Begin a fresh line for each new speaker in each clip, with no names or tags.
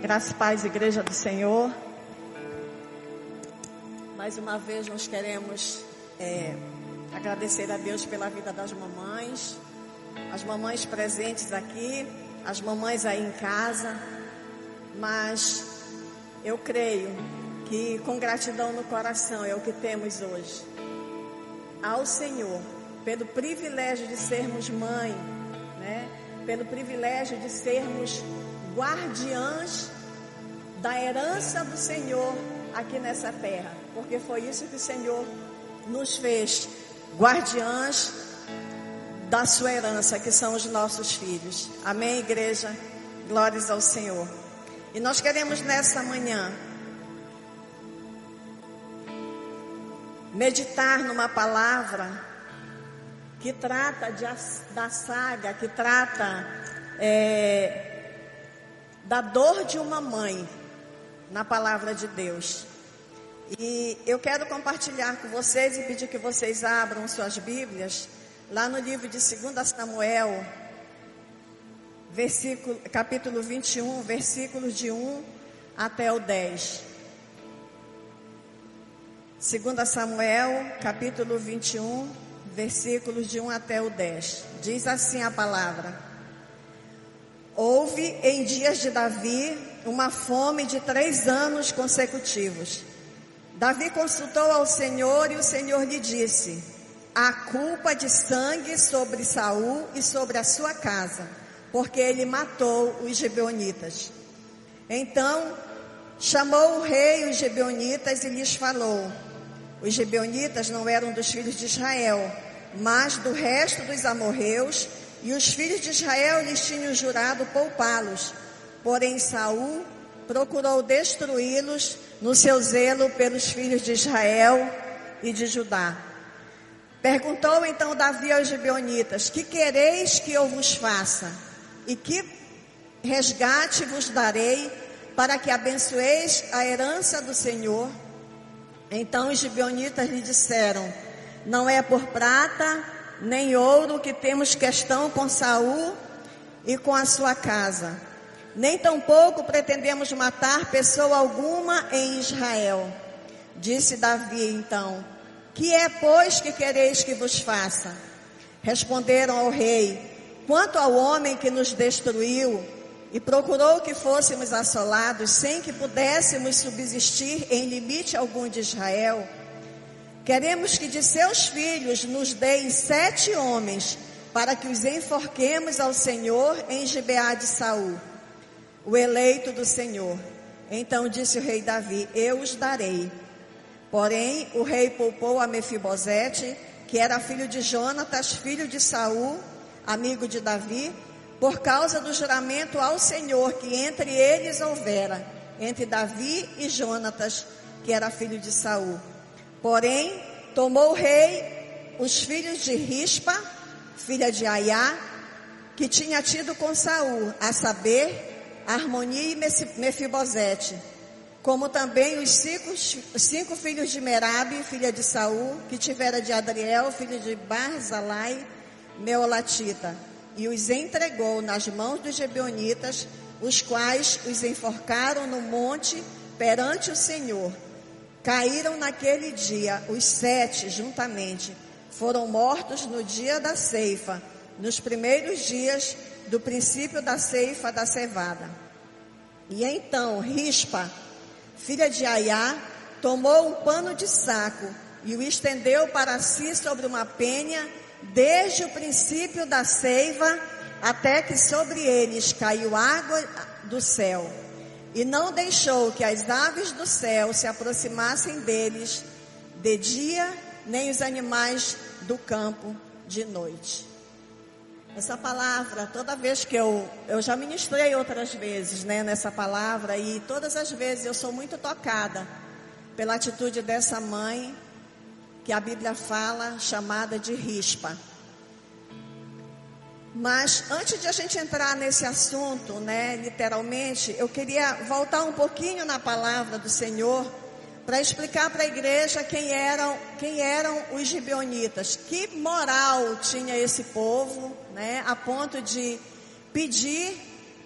Graças paz, Igreja do Senhor. Mais uma vez nós queremos é, agradecer a Deus pela vida das mamães, as mamães presentes aqui, as mamães aí em casa. Mas eu creio que com gratidão no coração é o que temos hoje. Ao Senhor, pelo privilégio de sermos mãe, né? pelo privilégio de sermos guardiãs da herança do Senhor aqui nessa terra, porque foi isso que o Senhor nos fez, guardiãs da sua herança, que são os nossos filhos. Amém, igreja? Glórias ao Senhor. E nós queremos nessa manhã meditar numa palavra que trata de, da saga, que trata é, da dor de uma mãe na palavra de Deus. E eu quero compartilhar com vocês e pedir que vocês abram suas Bíblias lá no livro de 2 Samuel, versículo, capítulo 21, versículos de 1 até o 10. 2 Samuel, capítulo 21, versículos de 1 até o 10. Diz assim a palavra: Houve em dias de Davi uma fome de três anos consecutivos. Davi consultou ao Senhor e o Senhor lhe disse: Há culpa de sangue sobre Saul e sobre a sua casa, porque ele matou os gibeonitas. Então chamou o rei os gibeonitas e lhes falou: Os gibeonitas não eram dos filhos de Israel, mas do resto dos amorreus e os filhos de Israel lhes tinham jurado poupá-los. Porém, Saul procurou destruí-los no seu zelo pelos filhos de Israel e de Judá. Perguntou então Davi aos gibeonitas: Que quereis que eu vos faça? E que resgate vos darei para que abençoeis a herança do Senhor? Então os gibeonitas lhe disseram: Não é por prata nem ouro que temos questão com Saul e com a sua casa. Nem tampouco pretendemos matar pessoa alguma em Israel. Disse Davi então: Que é, pois, que quereis que vos faça? Responderam ao rei: Quanto ao homem que nos destruiu e procurou que fôssemos assolados sem que pudéssemos subsistir em limite algum de Israel, Queremos que de seus filhos nos deem sete homens, para que os enforquemos ao Senhor em Gibeá de Saul, o eleito do Senhor. Então disse o rei Davi: Eu os darei. Porém, o rei poupou a Mefibosete, que era filho de Jonatas, filho de Saul, amigo de Davi, por causa do juramento ao Senhor que entre eles houvera, entre Davi e Jonatas, que era filho de Saul. Porém, tomou o rei os filhos de Rispa, filha de Aiá, que tinha tido com Saul, a saber, Harmonia e Mefibosete, como também os cinco, cinco filhos de Merabe, filha de Saul, que tivera de Adriel, filho de Barzalai, Meolatita, e os entregou nas mãos dos Gebeonitas, os quais os enforcaram no monte perante o Senhor Caíram naquele dia os sete juntamente. Foram mortos no dia da ceifa, nos primeiros dias do princípio da ceifa da cevada. E então Rispa, filha de Aiá, tomou um pano de saco e o estendeu para si sobre uma penha, desde o princípio da seiva até que sobre eles caiu água do céu e não deixou que as aves do céu se aproximassem deles de dia, nem os animais do campo de noite. Essa palavra, toda vez que eu, eu já ministrei outras vezes, né, nessa palavra, e todas as vezes eu sou muito tocada pela atitude dessa mãe, que a Bíblia fala, chamada de rispa. Mas antes de a gente entrar nesse assunto, né, literalmente, eu queria voltar um pouquinho na palavra do Senhor para explicar para a igreja quem eram, quem eram os gibeonitas, que moral tinha esse povo, né, a ponto de pedir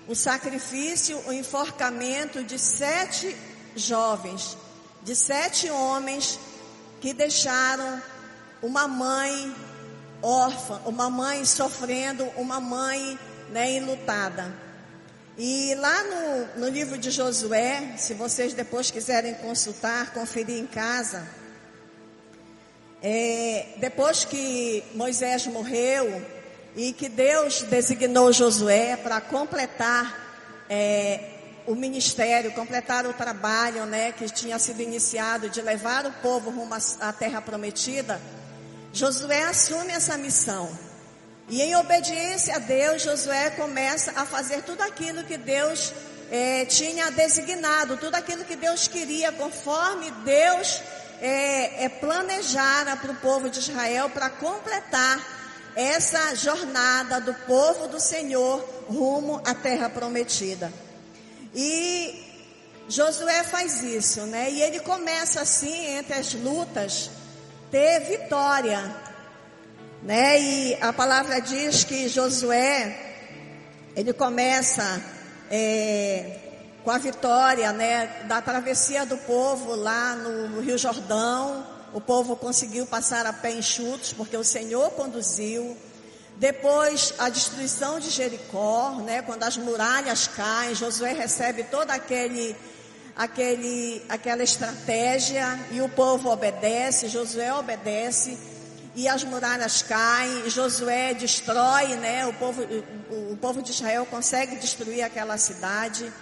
o sacrifício, o enforcamento de sete jovens, de sete homens que deixaram uma mãe órfã, uma mãe sofrendo, uma mãe né, enlutada. E lá no, no livro de Josué, se vocês depois quiserem consultar, conferir em casa, é, depois que Moisés morreu e que Deus designou Josué para completar é, o ministério, completar o trabalho né, que tinha sido iniciado de levar o povo rumo à terra prometida, Josué assume essa missão. E em obediência a Deus, Josué começa a fazer tudo aquilo que Deus é, tinha designado, tudo aquilo que Deus queria, conforme Deus é, é planejara para o povo de Israel para completar essa jornada do povo do Senhor rumo à terra prometida. E Josué faz isso, né? E ele começa assim, entre as lutas, ter vitória, né? E a palavra diz que Josué, ele começa é, com a vitória, né, da travessia do povo lá no Rio Jordão. O povo conseguiu passar a pé enxutos porque o Senhor conduziu. Depois a destruição de Jericó, né, quando as muralhas caem, Josué recebe toda aquele aquele aquela estratégia e o povo obedece, Josué obedece e as muralhas caem, Josué destrói, né, o povo o, o povo de Israel consegue destruir aquela cidade.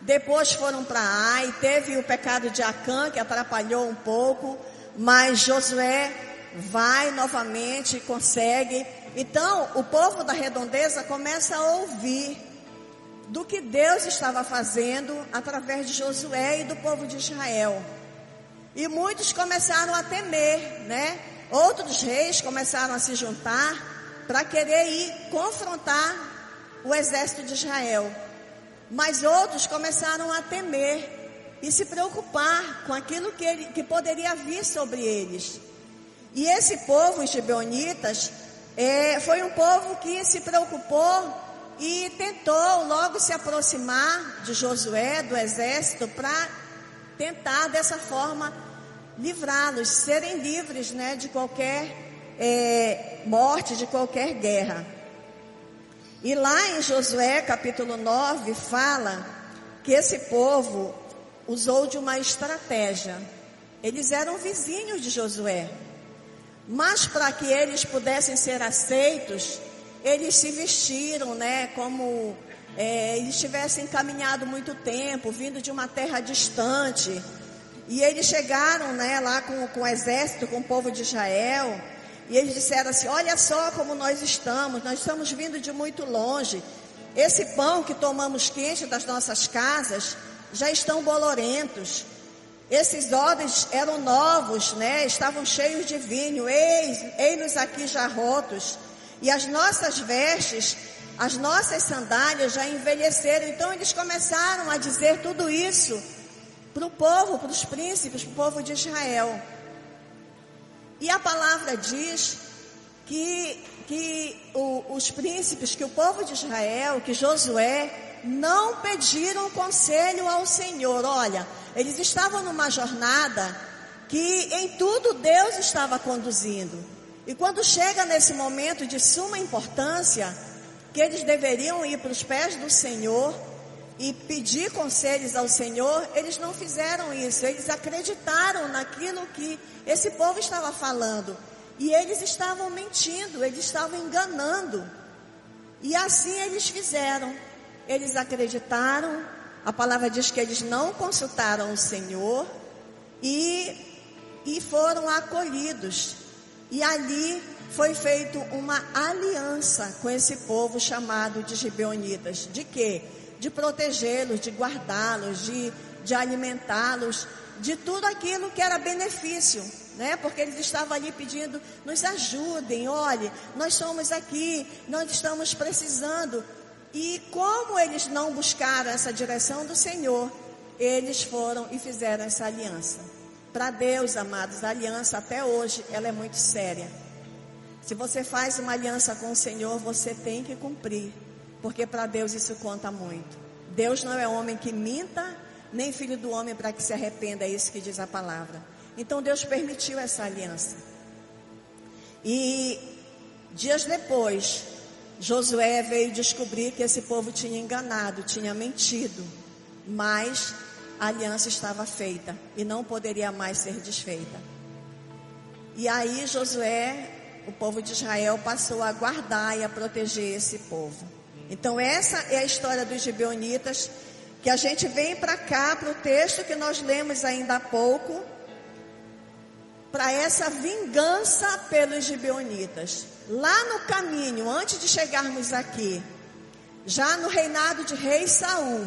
Depois foram para Ai, teve o pecado de Acã que atrapalhou um pouco, mas Josué vai novamente e consegue. Então, o povo da redondeza começa a ouvir do que Deus estava fazendo através de Josué e do povo de Israel. E muitos começaram a temer, né? Outros reis começaram a se juntar para querer ir confrontar o exército de Israel. Mas outros começaram a temer e se preocupar com aquilo que, ele, que poderia vir sobre eles. E esse povo, os gibeonitas, é, foi um povo que se preocupou e tentou logo se aproximar de Josué, do exército, para tentar dessa forma livrá-los, serem livres né, de qualquer é, morte, de qualquer guerra. E lá em Josué capítulo 9 fala que esse povo usou de uma estratégia. Eles eram vizinhos de Josué. Mas para que eles pudessem ser aceitos, eles se vestiram, né, como é, eles tivessem caminhado muito tempo, vindo de uma terra distante. E eles chegaram, né, lá com, com o exército, com o povo de Israel. E eles disseram assim: Olha só como nós estamos, nós estamos vindo de muito longe. Esse pão que tomamos quente das nossas casas já estão bolorentos. Esses odres eram novos, né? Estavam cheios de vinho. Eis, eis-nos aqui já rotos. E as nossas vestes, as nossas sandálias já envelheceram. Então eles começaram a dizer tudo isso para o povo, para os príncipes, para o povo de Israel. E a palavra diz que, que o, os príncipes, que o povo de Israel, que Josué, não pediram conselho ao Senhor. Olha, eles estavam numa jornada que em tudo Deus estava conduzindo. E quando chega nesse momento de suma importância, que eles deveriam ir para os pés do Senhor, e pedir conselhos ao Senhor, eles não fizeram isso. Eles acreditaram naquilo que esse povo estava falando. E eles estavam mentindo, eles estavam enganando. E assim eles fizeram. Eles acreditaram, a palavra diz que eles não consultaram o Senhor e, e foram acolhidos. E ali foi feita uma aliança com esse povo chamado de Gibeonitas. De quê? de protegê-los, de guardá-los, de, de alimentá-los, de tudo aquilo que era benefício, né? Porque eles estavam ali pedindo, nos ajudem, olhe, nós somos aqui, nós estamos precisando. E como eles não buscaram essa direção do Senhor, eles foram e fizeram essa aliança. Para Deus, amados, a aliança até hoje, ela é muito séria. Se você faz uma aliança com o Senhor, você tem que cumprir. porque para Deus isso conta muito. Deus não é homem que minta, nem filho do homem para que se arrependa, é isso que diz a palavra. Então Deus permitiu essa aliança. E dias depois, Josué veio descobrir que esse povo tinha enganado, tinha mentido, mas a aliança estava feita e não poderia mais ser desfeita. E aí Josué, o povo de Israel, passou a guardar e a proteger esse povo. Então essa é a história dos gibeonitas, que a gente vem para cá, para o texto que nós lemos ainda há pouco, para essa vingança pelos gibeonitas. Lá no caminho, antes de chegarmos aqui, já no reinado de rei Saul,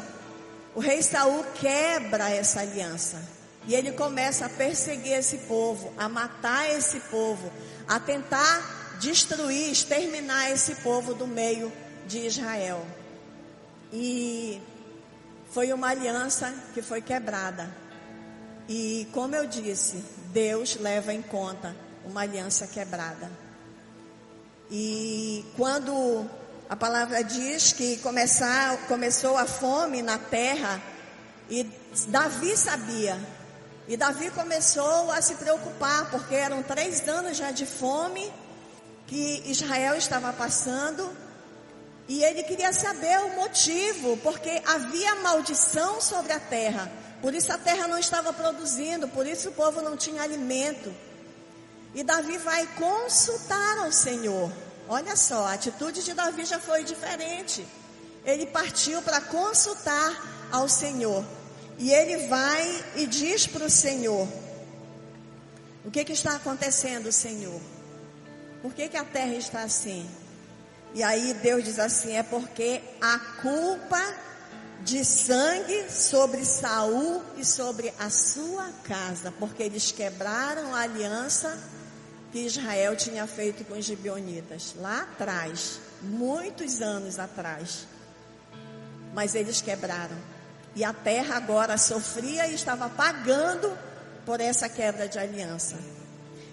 o rei Saul quebra essa aliança. E ele começa a perseguir esse povo, a matar esse povo, a tentar destruir, exterminar esse povo do meio de Israel. E foi uma aliança que foi quebrada. E como eu disse, Deus leva em conta uma aliança quebrada. E quando a palavra diz que começar, começou a fome na terra, e Davi sabia. E Davi começou a se preocupar, porque eram três anos já de fome que Israel estava passando. E ele queria saber o motivo, porque havia maldição sobre a terra. Por isso a terra não estava produzindo, por isso o povo não tinha alimento. E Davi vai consultar ao Senhor. Olha só, a atitude de Davi já foi diferente. Ele partiu para consultar ao Senhor. E ele vai e diz para o Senhor: O que, que está acontecendo, Senhor? Por que, que a terra está assim? E aí Deus diz assim: É porque a culpa de sangue sobre Saul e sobre a sua casa, porque eles quebraram a aliança que Israel tinha feito com os gibeonitas, lá atrás, muitos anos atrás. Mas eles quebraram. E a terra agora sofria e estava pagando por essa quebra de aliança.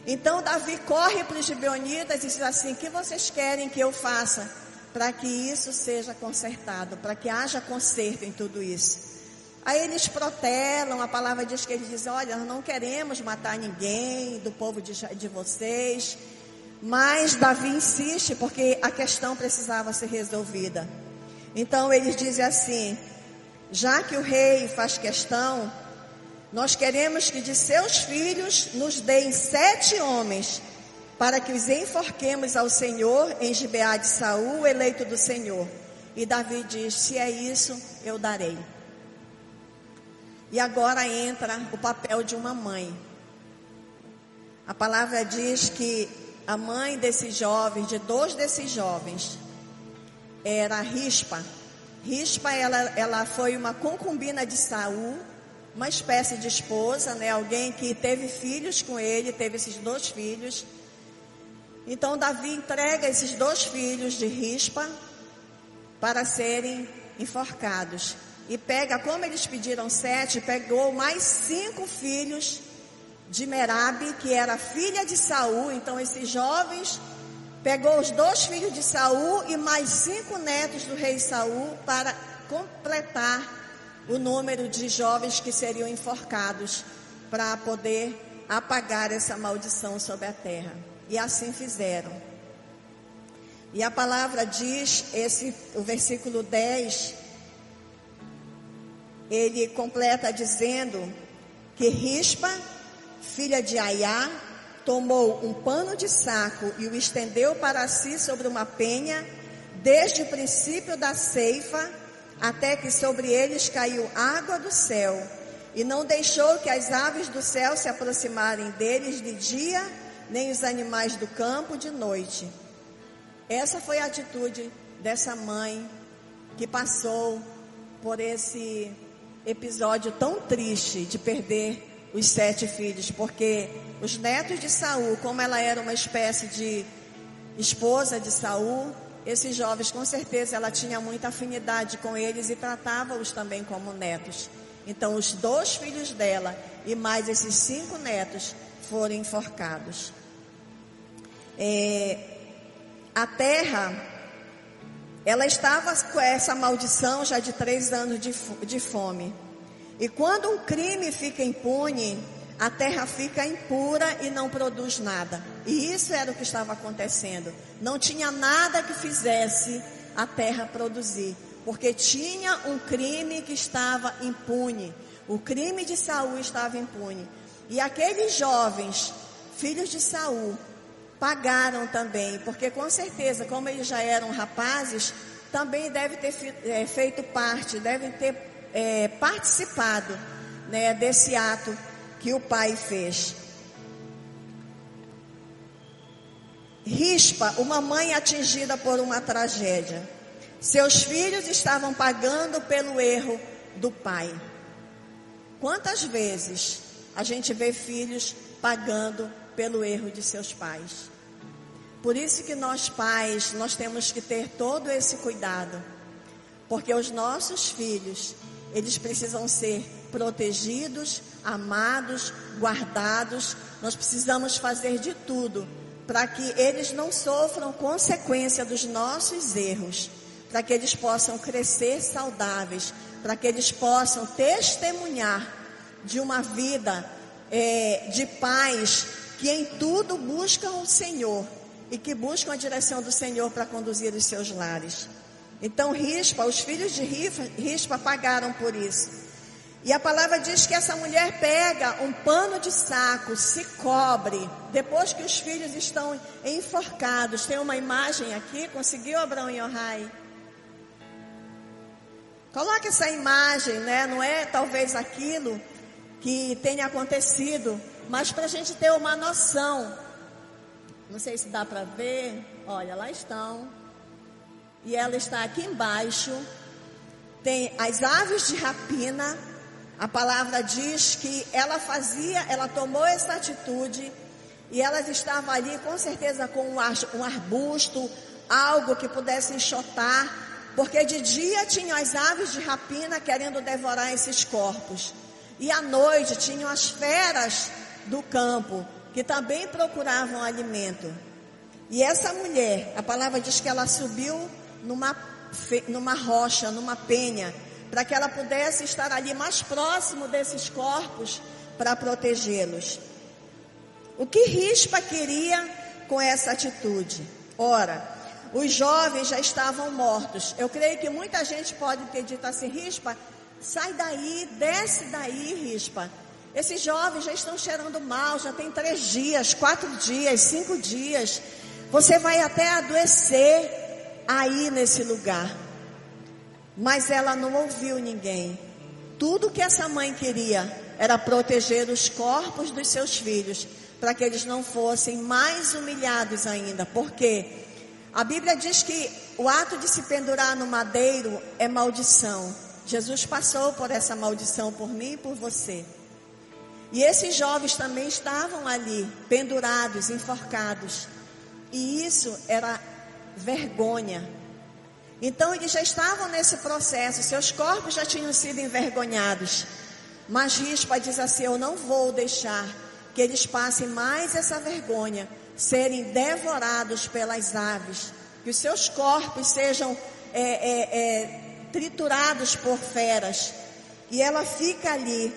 Então Davi corre para os gibeonitas e diz assim: "O que vocês querem que eu faça para que isso seja consertado, para que haja conserto em tudo isso?" Aí eles protelam, a palavra diz que eles dizem: Olha, nós não queremos matar ninguém do povo de, de vocês. Mas Davi insiste porque a questão precisava ser resolvida. Então eles dizem assim: já que o rei faz questão, nós queremos que de seus filhos nos deem sete homens, para que os enforquemos ao Senhor em Gibeá de Saul, eleito do Senhor. E Davi diz: se é isso, eu darei. E agora entra o papel de uma mãe. A palavra diz que a mãe desses jovens, de dois desses jovens, era Rispa. Rispa, ela, ela foi uma concubina de Saul, uma espécie de esposa, né? Alguém que teve filhos com ele, teve esses dois filhos. Então Davi entrega esses dois filhos de Rispa para serem enforcados e pega, como eles pediram sete, pegou mais cinco filhos de Merabe, que era filha de Saul. Então esses jovens pegou os dois filhos de Saul e mais cinco netos do rei Saul para completar o número de jovens que seriam enforcados para poder apagar essa maldição sobre a terra. E assim fizeram. E a palavra diz, esse, o versículo 10, ele completa dizendo que Rispa, filha de Aiá, tomou um pano de saco e o estendeu para si sobre uma penha, desde o princípio da ceifa até que sobre eles caiu água do céu, e não deixou que as aves do céu se aproximarem deles de dia, nem os animais do campo de noite. Essa foi a atitude dessa mãe que passou por esse episódio tão triste de perder os sete filhos, porque os netos de Saul, como ela era uma espécie de esposa de Saul, esses jovens com certeza ela tinha muita afinidade com eles e tratava-os também como netos. Então os dois filhos dela e mais esses cinco netos foram enforcados. É, a terra ela estava com essa maldição já de três anos de, de fome. E quando um crime fica impune, a terra fica impura e não produz nada. E isso era o que estava acontecendo. Não tinha nada que fizesse a terra produzir, porque tinha um crime que estava impune. O crime de Saul estava impune. E aqueles jovens, filhos de Saul, pagaram também, porque com certeza, como eles já eram rapazes, também devem ter é, feito parte, devem ter é, participado né, desse ato que o pai fez. Rispa, uma mãe atingida por uma tragédia. Seus filhos estavam pagando pelo erro do pai. Quantas vezes a gente vê filhos pagando pelo erro de seus pais? Por isso que nós pais, nós temos que ter todo esse cuidado. Porque os nossos filhos, eles precisam ser protegidos, amados, guardados. Nós precisamos fazer de tudo para que eles não sofram consequência dos nossos erros, para que eles possam crescer saudáveis, para que eles possam testemunhar de uma vida é, de paz que em tudo buscam o Senhor e que buscam a direção do Senhor para conduzir os seus lares. Então, Rispa, os filhos de Rispa pagaram por isso. E a palavra diz que essa mulher pega um pano de saco, se cobre, depois que os filhos estão enforcados. Tem uma imagem aqui, conseguiu, Abraão e Ohai? Coloque essa imagem, né? Não é talvez aquilo que tenha acontecido, mas para a gente ter uma noção não sei se dá para ver. Olha, lá estão. E ela está aqui embaixo. Tem as aves de rapina. A palavra diz que ela fazia, ela tomou essa atitude e elas estavam ali com certeza com um arbusto, algo que pudesse enxotar, porque de dia tinham as aves de rapina querendo devorar esses corpos, e à noite tinham as feras do campo que também procuravam alimento. E essa mulher, a palavra diz que ela subiu numa, numa rocha, numa penha, para que ela pudesse estar ali mais próximo desses corpos para protegê-los. O que Rispa queria com essa atitude? Ora, os jovens já estavam mortos. Eu creio que muita gente pode ter dito assim: Rispa, sai daí, desce daí, Rispa. Esses jovens já estão cheirando mal, já tem três dias, quatro dias, cinco dias. Você vai até adoecer aí nesse lugar. Mas ela não ouviu ninguém. Tudo que essa mãe queria era proteger os corpos dos seus filhos, para que eles não fossem mais humilhados ainda. Porque a Bíblia diz que o ato de se pendurar no madeiro é maldição. Jesus passou por essa maldição por mim e por você. E esses jovens também estavam ali, pendurados, enforcados. E isso era vergonha. Então eles já estavam nesse processo, seus corpos já tinham sido envergonhados. Mas Rispa diz assim: Eu não vou deixar que eles passem mais essa vergonha, serem devorados pelas aves, que os seus corpos sejam é, é, é, triturados por feras. E ela fica ali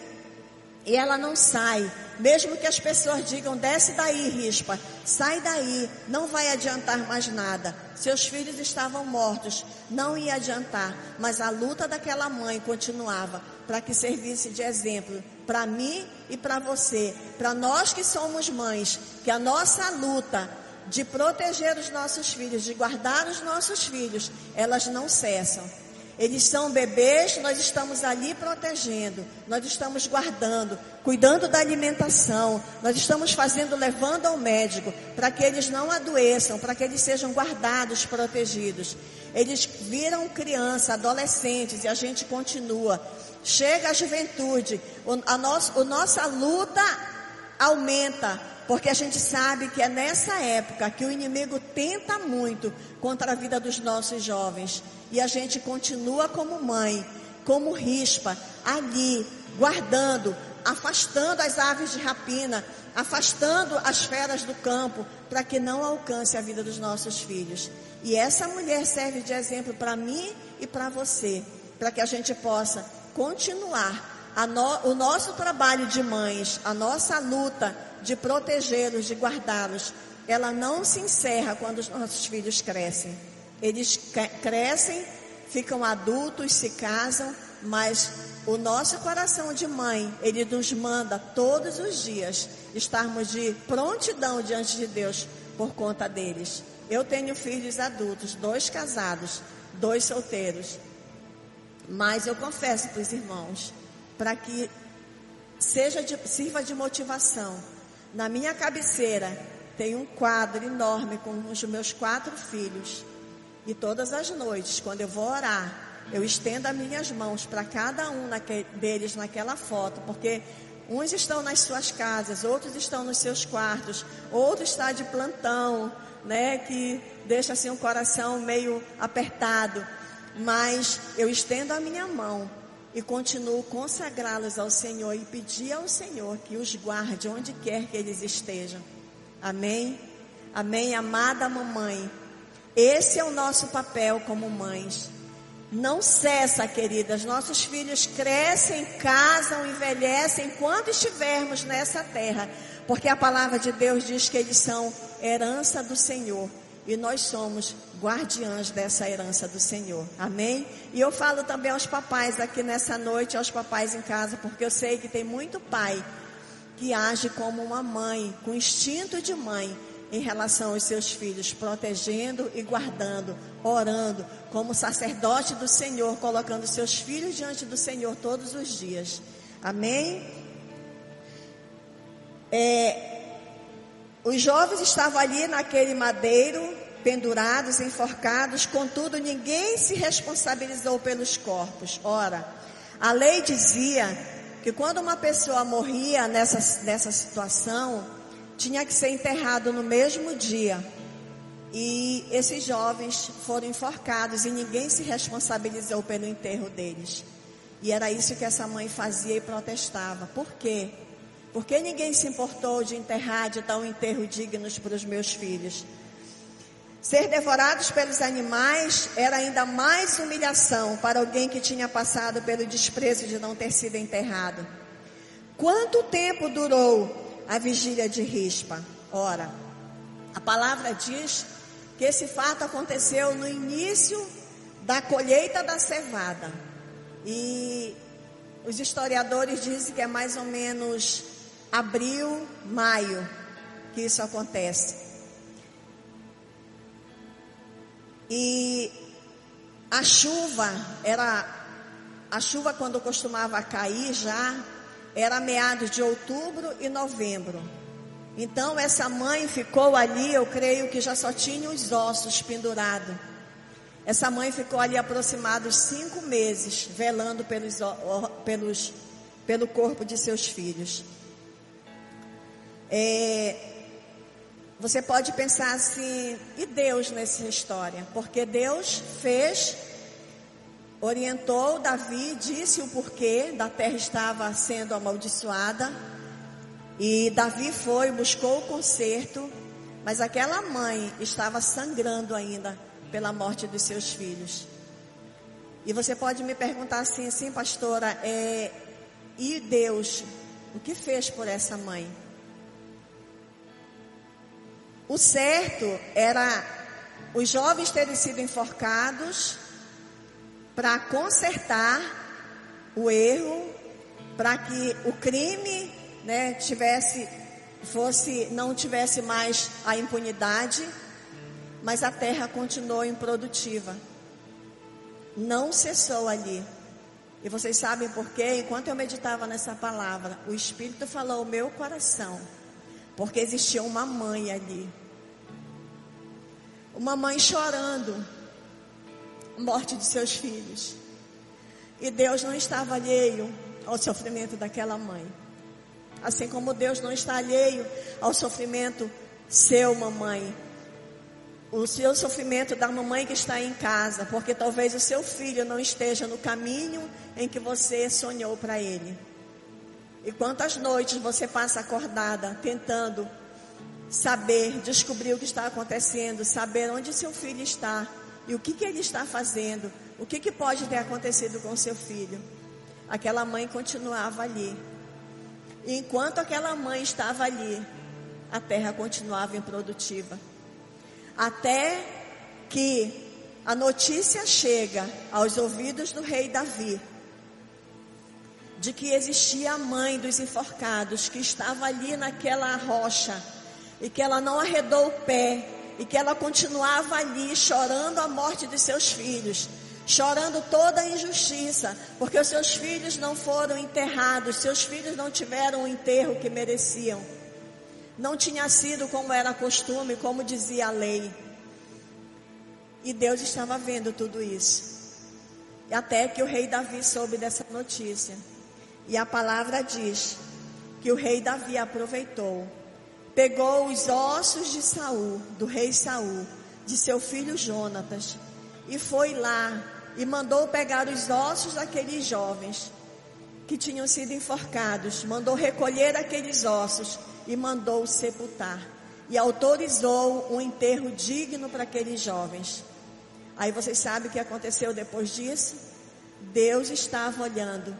e ela não sai. Mesmo que as pessoas digam, desce daí, rispa, sai daí, não vai adiantar mais nada. Seus filhos estavam mortos, não ia adiantar, mas a luta daquela mãe continuava para que servisse de exemplo para mim e para você, para nós que somos mães, que a nossa luta de proteger os nossos filhos, de guardar os nossos filhos, elas não cessam. Eles são bebês, nós estamos ali protegendo, nós estamos guardando, cuidando da alimentação, nós estamos fazendo, levando ao médico, para que eles não adoeçam, para que eles sejam guardados, protegidos. Eles viram criança, adolescentes e a gente continua. Chega a juventude, a, nossa, a nossa luta aumenta, porque a gente sabe que é nessa época que o inimigo tenta muito contra a vida dos nossos jovens. E a gente continua como mãe, como rispa, ali, guardando, afastando as aves de rapina, afastando as feras do campo, para que não alcance a vida dos nossos filhos. E essa mulher serve de exemplo para mim e para você, para que a gente possa continuar no, o nosso trabalho de mães, a nossa luta de protegê-los, de guardá-los, ela não se encerra quando os nossos filhos crescem. Eles crescem, ficam adultos, se casam, mas o nosso coração de mãe, ele nos manda todos os dias estarmos de prontidão diante de Deus por conta deles. Eu tenho filhos adultos, dois casados, dois solteiros. Mas eu confesso para os irmãos, para que seja de, sirva de motivação. Na minha cabeceira tem um quadro enorme com os meus quatro filhos. E todas as noites, quando eu vou orar, eu estendo as minhas mãos para cada um deles naquela foto, porque uns estão nas suas casas, outros estão nos seus quartos, outro está de plantão, né, que deixa assim o um coração meio apertado. Mas eu estendo a minha mão e continuo consagrá-los ao Senhor e pedir ao Senhor que os guarde onde quer que eles estejam. Amém? Amém, amada mamãe. Esse é o nosso papel como mães. Não cessa, queridas. Nossos filhos crescem, casam, envelhecem enquanto estivermos nessa terra, porque a palavra de Deus diz que eles são herança do Senhor e nós somos guardiãs dessa herança do Senhor. Amém? E eu falo também aos papais aqui nessa noite, aos papais em casa, porque eu sei que tem muito pai que age como uma mãe, com instinto de mãe em relação aos seus filhos, protegendo e guardando, orando, como sacerdote do Senhor, colocando seus filhos diante do Senhor todos os dias. Amém? É, os jovens estavam ali naquele madeiro, pendurados, enforcados, contudo ninguém se responsabilizou pelos corpos. Ora, a lei dizia que quando uma pessoa morria nessa, nessa situação, tinha que ser enterrado no mesmo dia. E esses jovens foram enforcados e ninguém se responsabilizou pelo enterro deles. E era isso que essa mãe fazia e protestava. Por quê? Por que ninguém se importou de enterrar, de dar um enterro digno para os meus filhos? Ser devorados pelos animais era ainda mais humilhação para alguém que tinha passado pelo desprezo de não ter sido enterrado. Quanto tempo durou a vigília de rispa? Ora, a palavra diz que esse fato aconteceu no início da colheita da cevada. E os historiadores dizem que é mais ou menos abril, maio, que isso acontece. E a chuva era a chuva quando costumava cair já era meados de outubro e novembro. Então essa mãe ficou ali, eu creio que já só tinha os ossos pendurados. Essa mãe ficou ali aproximados cinco meses, velando pelos, pelos, pelo corpo de seus filhos. É, você pode pensar assim, e Deus nessa história? Porque Deus fez, orientou Davi, disse o porquê da terra estava sendo amaldiçoada. E Davi foi, buscou o conserto, mas aquela mãe estava sangrando ainda pela morte dos seus filhos. E você pode me perguntar assim, sim, pastora, é, e Deus, o que fez por essa mãe? O certo era os jovens terem sido enforcados para consertar o erro, para que o crime, né, tivesse fosse não tivesse mais a impunidade, mas a terra continuou improdutiva. Não cessou ali. E vocês sabem por quê? Enquanto eu meditava nessa palavra, o Espírito falou ao meu coração porque existia uma mãe ali. Uma mãe chorando a morte de seus filhos. E Deus não estava alheio ao sofrimento daquela mãe. Assim como Deus não está alheio ao sofrimento seu, mamãe. O seu sofrimento da mamãe que está em casa, porque talvez o seu filho não esteja no caminho em que você sonhou para ele. E quantas noites você passa acordada tentando saber, descobrir o que está acontecendo, saber onde seu filho está e o que, que ele está fazendo, o que, que pode ter acontecido com seu filho. Aquela mãe continuava ali. E enquanto aquela mãe estava ali, a terra continuava improdutiva. Até que a notícia chega aos ouvidos do rei Davi de que existia a mãe dos enforcados que estava ali naquela rocha e que ela não arredou o pé e que ela continuava ali chorando a morte de seus filhos, chorando toda a injustiça, porque os seus filhos não foram enterrados, seus filhos não tiveram o enterro que mereciam. Não tinha sido como era costume, como dizia a lei. E Deus estava vendo tudo isso. Até que o rei Davi soube dessa notícia. E a palavra diz que o rei Davi aproveitou pegou os ossos de Saul, do rei Saul, de seu filho Jonatas, e foi lá e mandou pegar os ossos daqueles jovens que tinham sido enforcados, mandou recolher aqueles ossos e mandou sepultar. E autorizou um enterro digno para aqueles jovens. Aí vocês sabem o que aconteceu depois disso? Deus estava olhando.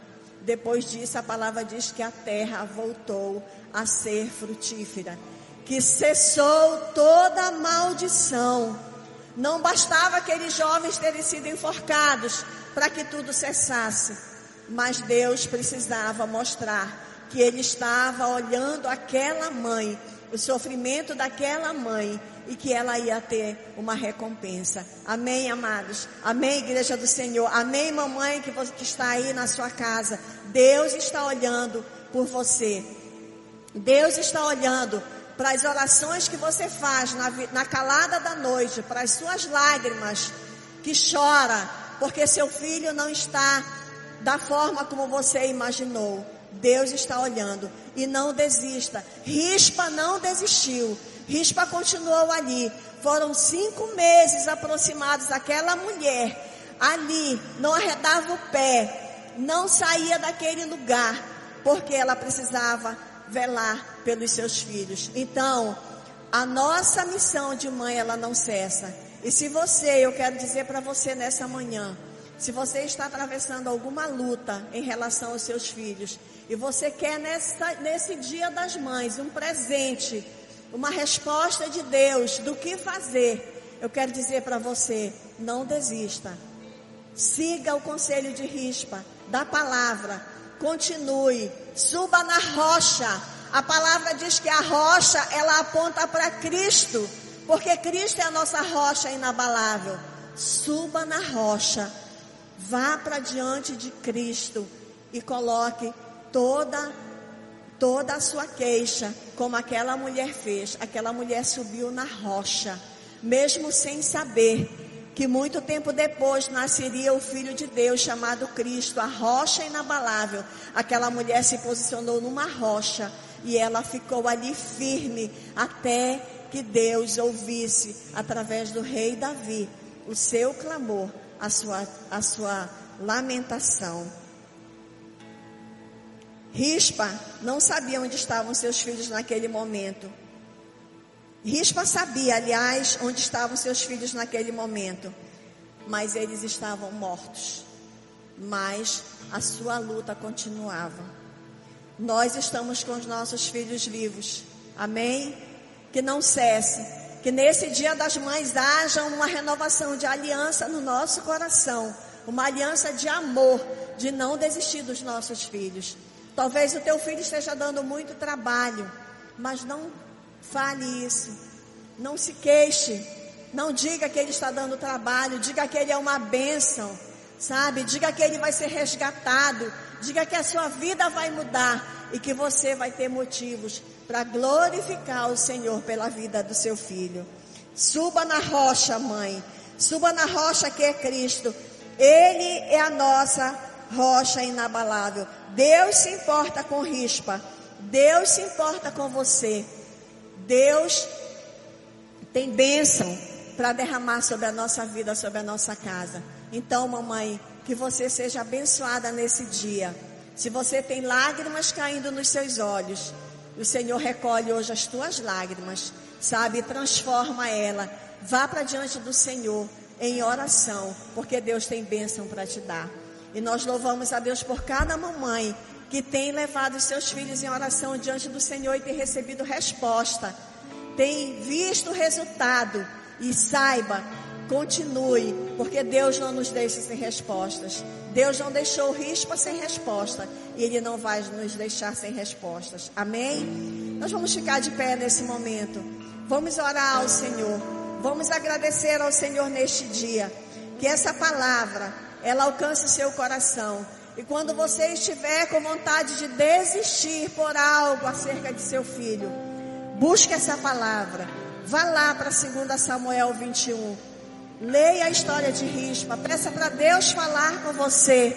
Depois disso, a palavra diz que a terra voltou a ser frutífera, que cessou toda maldição. Não bastava aqueles jovens terem sido enforcados para que tudo cessasse, mas Deus precisava mostrar que Ele estava olhando aquela mãe, o sofrimento daquela mãe e que ela ia ter uma recompensa. Amém, amados? Amém, igreja do Senhor? Amém, mamãe que, você, está aí na sua casa? Deus está olhando por você. Deus está olhando para as orações que você faz na, na calada da noite, para as suas lágrimas que chora, porque seu filho não está da forma como você imaginou. Deus está olhando e não desista. Rispa não desistiu. Rispa continuou ali. Foram cinco meses aproximados. Aquela mulher ali não arredava o pé, não saía daquele lugar, porque ela precisava velar pelos seus filhos. Então, a nossa missão de mãe, ela não cessa. E se você, eu quero dizer para você nessa manhã, se você está atravessando alguma luta em relação aos seus filhos, e você quer nessa, nesse dia das mães um presente, uma resposta de Deus do que fazer, eu quero dizer para você, não desista. Siga o conselho de rispa, da palavra, Continue, suba na rocha. A palavra diz que a rocha ela aponta para Cristo, porque Cristo é a nossa rocha inabalável. Suba na rocha, vá para diante de Cristo e coloque toda toda a sua queixa, como aquela mulher fez. Aquela mulher subiu na rocha, mesmo sem saber que muito tempo depois nasceria o Filho de Deus chamado Cristo, a rocha inabalável. Aquela mulher se posicionou numa rocha e ela ficou ali firme até que Deus ouvisse, através do rei Davi, o seu clamor, a sua, a sua lamentação. Rispa não sabia onde estavam seus filhos naquele momento. Rispa sabia, aliás, onde estavam seus filhos naquele momento, mas eles estavam mortos. Mas a sua luta continuava. Nós estamos com os nossos filhos vivos. Amém? Que não cesse. Que nesse dia das mães haja uma renovação de aliança no nosso coração. Uma aliança de amor, de não desistir dos nossos filhos. Talvez o teu filho esteja dando muito trabalho, mas não Fale isso. Não se queixe. Não diga que ele está dando trabalho. Diga que ele é uma bênção. Sabe? Diga que ele vai ser resgatado. Diga que a sua vida vai mudar. E que você vai ter motivos para glorificar o Senhor pela vida do seu filho. Suba na rocha, mãe. Suba na rocha que é Cristo. Ele é a nossa rocha inabalável. Deus se importa com rispa. Deus se importa com você. Deus tem bênção para derramar sobre a nossa vida, sobre a nossa casa. Então, mamãe, que você seja abençoada nesse dia. Se você tem lágrimas caindo nos seus olhos, O Senhor recolhe hoje as tuas lágrimas, sabe? Transforma ela. Vá para diante do Senhor em oração, porque Deus tem bênção para te dar. E nós louvamos a Deus por cada mamãe que tem levado seus filhos em oração diante do Senhor e tem recebido resposta, tem visto o resultado. E saiba, continue, porque Deus não nos deixa sem respostas. Deus não deixou rispa sem resposta e Ele não vai nos deixar sem respostas. Amém? Nós vamos ficar de pé nesse momento. Vamos orar ao Senhor. Vamos agradecer ao Senhor neste dia. Que essa palavra, ela alcance o seu coração. E quando você estiver com vontade de desistir por algo acerca de seu filho, busque essa palavra. Vá lá para 2 Samuel 21. Leia a história de Rispa. Peça para Deus falar com você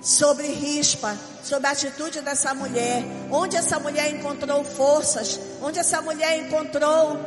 sobre Rispa, sobre a atitude dessa mulher. Onde essa mulher encontrou forças. Onde essa mulher encontrou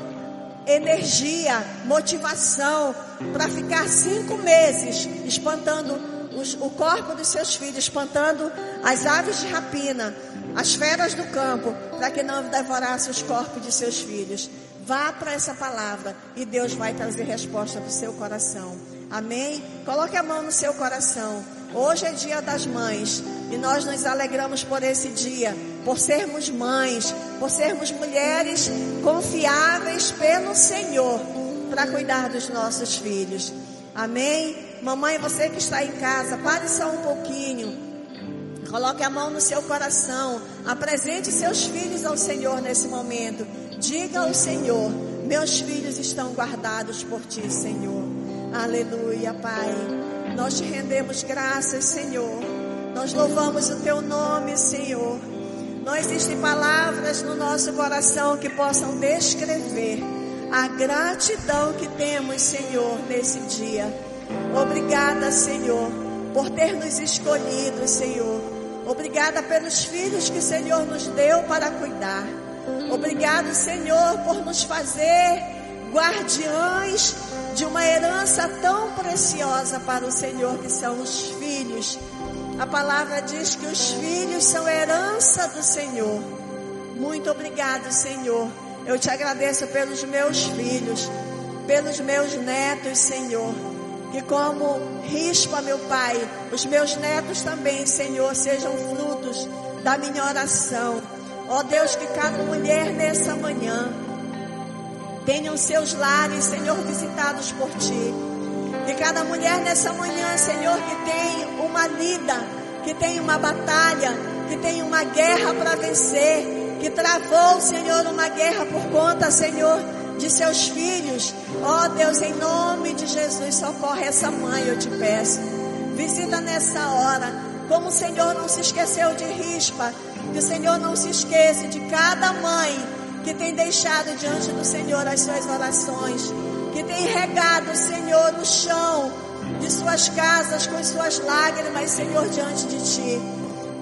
energia, motivação para ficar cinco meses espantando os, o corpo dos seus filhos, espantando as aves de rapina, as feras do campo, para que não devorasse os corpos de seus filhos. Vá para essa palavra e Deus vai trazer resposta para o seu coração. Amém? Coloque a mão no seu coração. Hoje é dia das mães e nós nos alegramos por esse dia, por sermos mães, por sermos mulheres confiáveis pelo Senhor para cuidar dos nossos filhos. Amém? Mamãe, você que está em casa, pare só um pouquinho. Coloque a mão no seu coração. Apresente seus filhos ao Senhor nesse momento. Diga ao Senhor: Meus filhos estão guardados por ti, Senhor. Aleluia, Pai. Nós te rendemos graças, Senhor. Nós louvamos o teu nome, Senhor. Não existem palavras no nosso coração que possam descrever a gratidão que temos, Senhor, nesse dia. Obrigada, Senhor, por ter nos escolhido, Senhor. Obrigada pelos filhos que o Senhor nos deu para cuidar. Obrigado, Senhor, por nos fazer guardiães de uma herança tão preciosa para o Senhor, que são os filhos. A palavra diz que os filhos são herança do Senhor. Muito obrigado, Senhor eu te agradeço pelos meus filhos, pelos meus netos, Senhor. Que como rispa, meu Pai, os meus netos também, Senhor, sejam frutos da minha oração. Ó Deus, que cada mulher nessa manhã tenha os seus lares, Senhor, visitados por Ti. Que cada mulher nessa manhã, Senhor, que tem uma lida, que tem uma batalha, que tem uma guerra para vencer que travou, Senhor, uma guerra por conta, Senhor, de seus filhos. Ó oh, Deus, em nome de Jesus, socorre essa mãe, eu te peço. Visita nessa hora. Como o Senhor não se esqueceu de rispa, que o Senhor não se esqueça de cada mãe que tem deixado diante do Senhor as suas orações, que tem regado, Senhor, o chão de suas casas com suas lágrimas, Senhor, diante de Ti.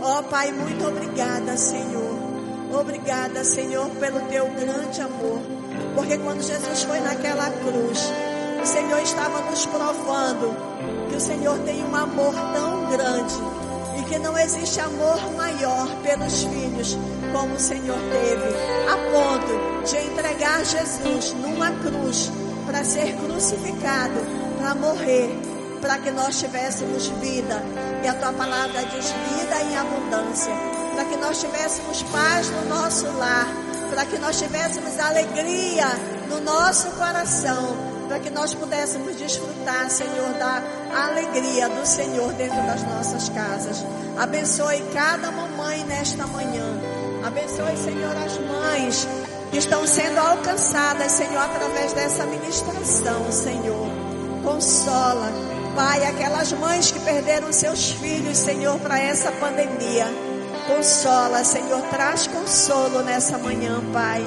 Ó oh, Pai, muito obrigada, Senhor. Obrigada, Senhor, pelo teu grande amor. Porque quando Jesus foi naquela cruz, o Senhor estava nos provando que o Senhor tem um amor tão grande e que não existe amor maior pelos filhos como o Senhor teve, a ponto de entregar Jesus numa cruz para ser crucificado, para morrer, para que nós tivéssemos vida. E a tua palavra diz vida em abundância para que nós tivéssemos paz no nosso lar, para que nós tivéssemos alegria no nosso coração, para que nós pudéssemos desfrutar, Senhor, da alegria do Senhor dentro das nossas casas. Abençoe cada mamãe nesta manhã. Abençoe, Senhor, as mães que estão sendo alcançadas, Senhor, através dessa ministração, Senhor. Consola, Pai, aquelas mães que perderam seus filhos, Senhor, para essa pandemia. Consola, Senhor, traz consolo nessa manhã, Pai.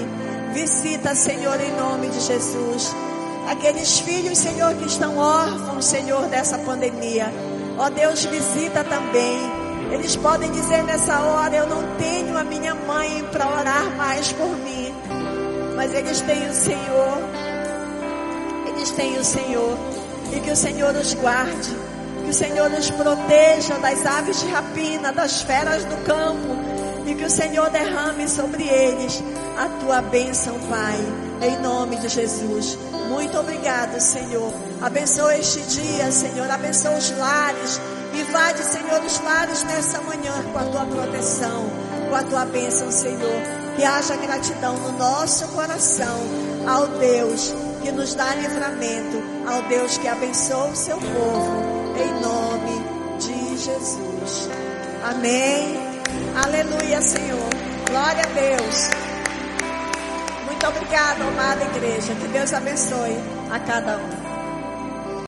Visita, Senhor, em nome de Jesus. Aqueles filhos, Senhor, que estão órfãos, Senhor, dessa pandemia. Ó Deus, visita também. Eles podem dizer nessa hora: Eu não tenho a minha mãe para orar mais por mim. Mas eles têm o Senhor. Eles têm o Senhor. E que o Senhor os guarde o Senhor nos proteja das aves de rapina, das feras do campo. e que o Senhor derrame sobre eles a tua bênção, Pai, em nome de Jesus. Muito obrigado, Senhor. Abençoa este dia, Senhor. Abençoa os lares. Invade, Senhor, os lares nessa manhã com a tua proteção, com a tua bênção, Senhor. Que haja gratidão no nosso coração ao Deus que nos dá livramento, ao Deus que abençoa o seu povo, em nome de Jesus. Amém. Aleluia, Senhor. Glória a Deus. Muito obrigada, amada igreja. Que Deus abençoe a cada um.